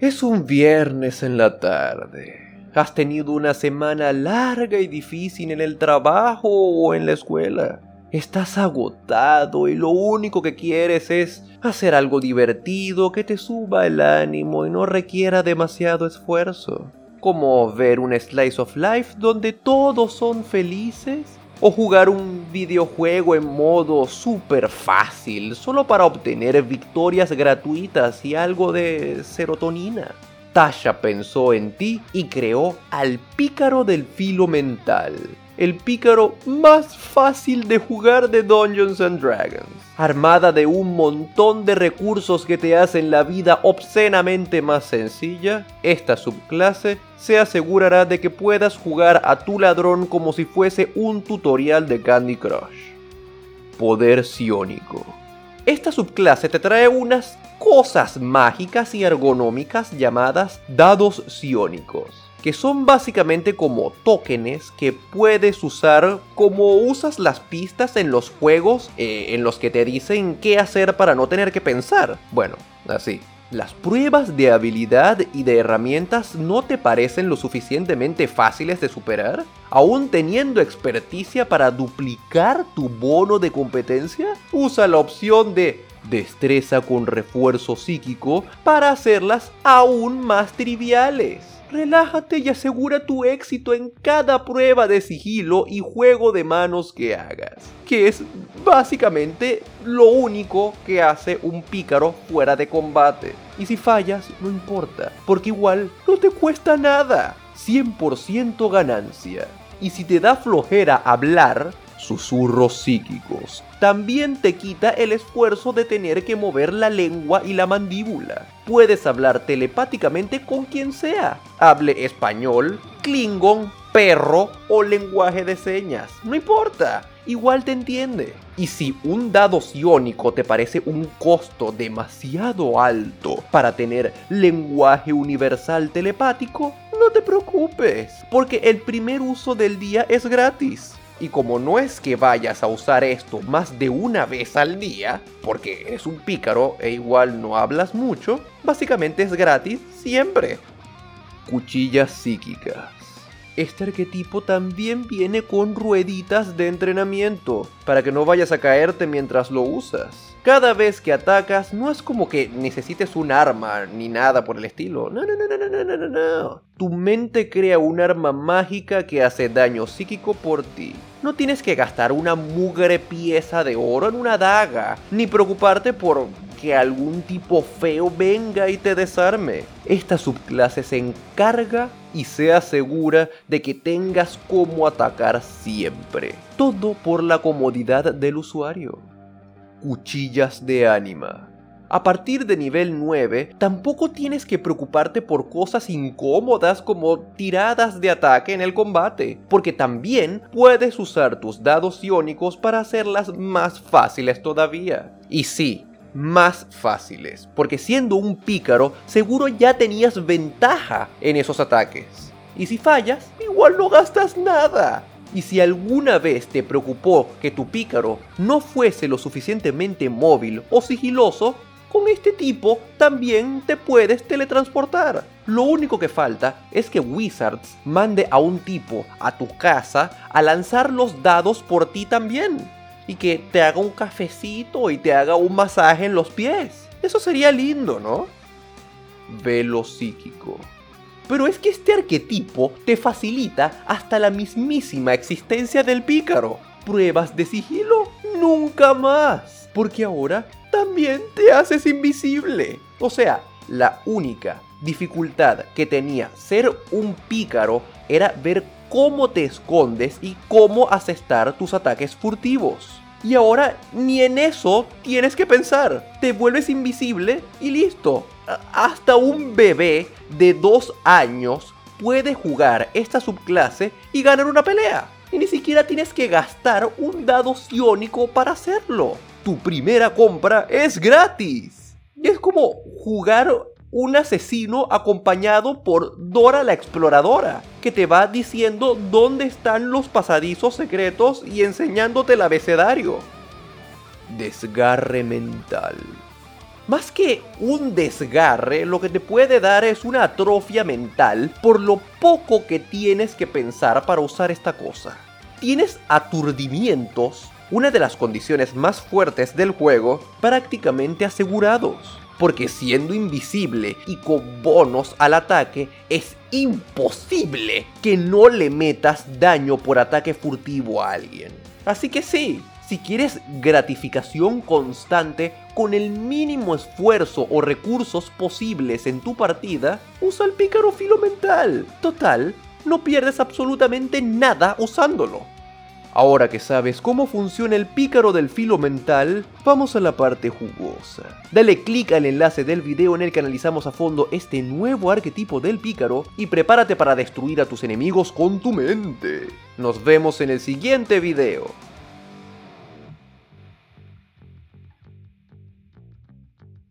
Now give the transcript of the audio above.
Es un viernes en la tarde. Has tenido una semana larga y difícil en el trabajo o en la escuela. Estás agotado y lo único que quieres es hacer algo divertido que te suba el ánimo y no requiera demasiado esfuerzo. Como ver un slice of life donde todos son felices o jugar un videojuego en modo super fácil solo para obtener victorias gratuitas y algo de serotonina. Tasha pensó en ti y creó al pícaro del filo mental, el pícaro más fácil de jugar de Dungeons and Dragons. Armada de un montón de recursos que te hacen la vida obscenamente más sencilla, esta subclase se asegurará de que puedas jugar a tu ladrón como si fuese un tutorial de Candy Crush. Poder Sioníco. Esta subclase te trae unas cosas mágicas y ergonómicas llamadas dados sionicos, que son básicamente como tokens que puedes usar como usas las pistas en los juegos eh, en los que te dicen qué hacer para no tener que pensar. Bueno, así. ¿Las pruebas de habilidad y de herramientas no te parecen lo suficientemente fáciles de superar? ¿Aún teniendo experticia para duplicar tu bono de competencia? Usa la opción de destreza con refuerzo psíquico para hacerlas aún más triviales. Relájate y asegura tu éxito en cada prueba de sigilo y juego de manos que hagas, que es básicamente lo único que hace un pícaro fuera de combate. Y si fallas, no importa, porque igual no te cuesta nada. 100% ganancia. Y si te da flojera hablar, susurros psíquicos. También te quita el esfuerzo de tener que mover la lengua y la mandíbula. Puedes hablar telepáticamente con quien sea. Hable español, klingon, perro o lenguaje de señas. No importa, igual te entiende. Y si un dado ciónico te parece un costo demasiado alto para tener lenguaje universal telepático, no te preocupes, porque el primer uso del día es gratis. Y como no es que vayas a usar esto más de una vez al día, porque eres un pícaro e igual no hablas mucho, básicamente es gratis siempre. Cuchillas psíquicas. Este arquetipo también viene con rueditas de entrenamiento, para que no vayas a caerte mientras lo usas cada vez que atacas no es como que necesites un arma ni nada por el estilo. No, no, no, no, no, no, no, no. Tu mente crea un arma mágica que hace daño psíquico por ti. No tienes que gastar una mugre pieza de oro en una daga, ni preocuparte por que algún tipo feo venga y te desarme. Esta subclase se encarga y se asegura de que tengas cómo atacar siempre. Todo por la comodidad del usuario cuchillas de ánima. A partir de nivel 9, tampoco tienes que preocuparte por cosas incómodas como tiradas de ataque en el combate, porque también puedes usar tus dados iónicos para hacerlas más fáciles todavía. Y sí, más fáciles, porque siendo un pícaro seguro ya tenías ventaja en esos ataques. Y si fallas, igual no gastas nada. Y si alguna vez te preocupó que tu pícaro no fuese lo suficientemente móvil o sigiloso, con este tipo también te puedes teletransportar. Lo único que falta es que Wizards mande a un tipo a tu casa a lanzar los dados por ti también. Y que te haga un cafecito y te haga un masaje en los pies. Eso sería lindo, ¿no? Velo psíquico. Pero es que este arquetipo te facilita hasta la mismísima existencia del pícaro. Pruebas de sigilo nunca más. Porque ahora también te haces invisible. O sea, la única dificultad que tenía ser un pícaro era ver cómo te escondes y cómo asestar tus ataques furtivos. Y ahora ni en eso tienes que pensar. Te vuelves invisible y listo. Hasta un bebé de dos años puede jugar esta subclase y ganar una pelea. Y ni siquiera tienes que gastar un dado ciónico para hacerlo. Tu primera compra es gratis. Es como jugar un asesino acompañado por Dora la exploradora, que te va diciendo dónde están los pasadizos secretos y enseñándote el abecedario. Desgarre mental. Más que un desgarre, lo que te puede dar es una atrofia mental por lo poco que tienes que pensar para usar esta cosa. Tienes aturdimientos, una de las condiciones más fuertes del juego, prácticamente asegurados. Porque siendo invisible y con bonos al ataque, es imposible que no le metas daño por ataque furtivo a alguien. Así que sí, si quieres gratificación constante con el mínimo esfuerzo o recursos posibles en tu partida, usa el pícaro filo mental. Total, no pierdes absolutamente nada usándolo. Ahora que sabes cómo funciona el pícaro del filo mental, vamos a la parte jugosa. Dale clic al enlace del video en el que analizamos a fondo este nuevo arquetipo del pícaro y prepárate para destruir a tus enemigos con tu mente. Nos vemos en el siguiente video.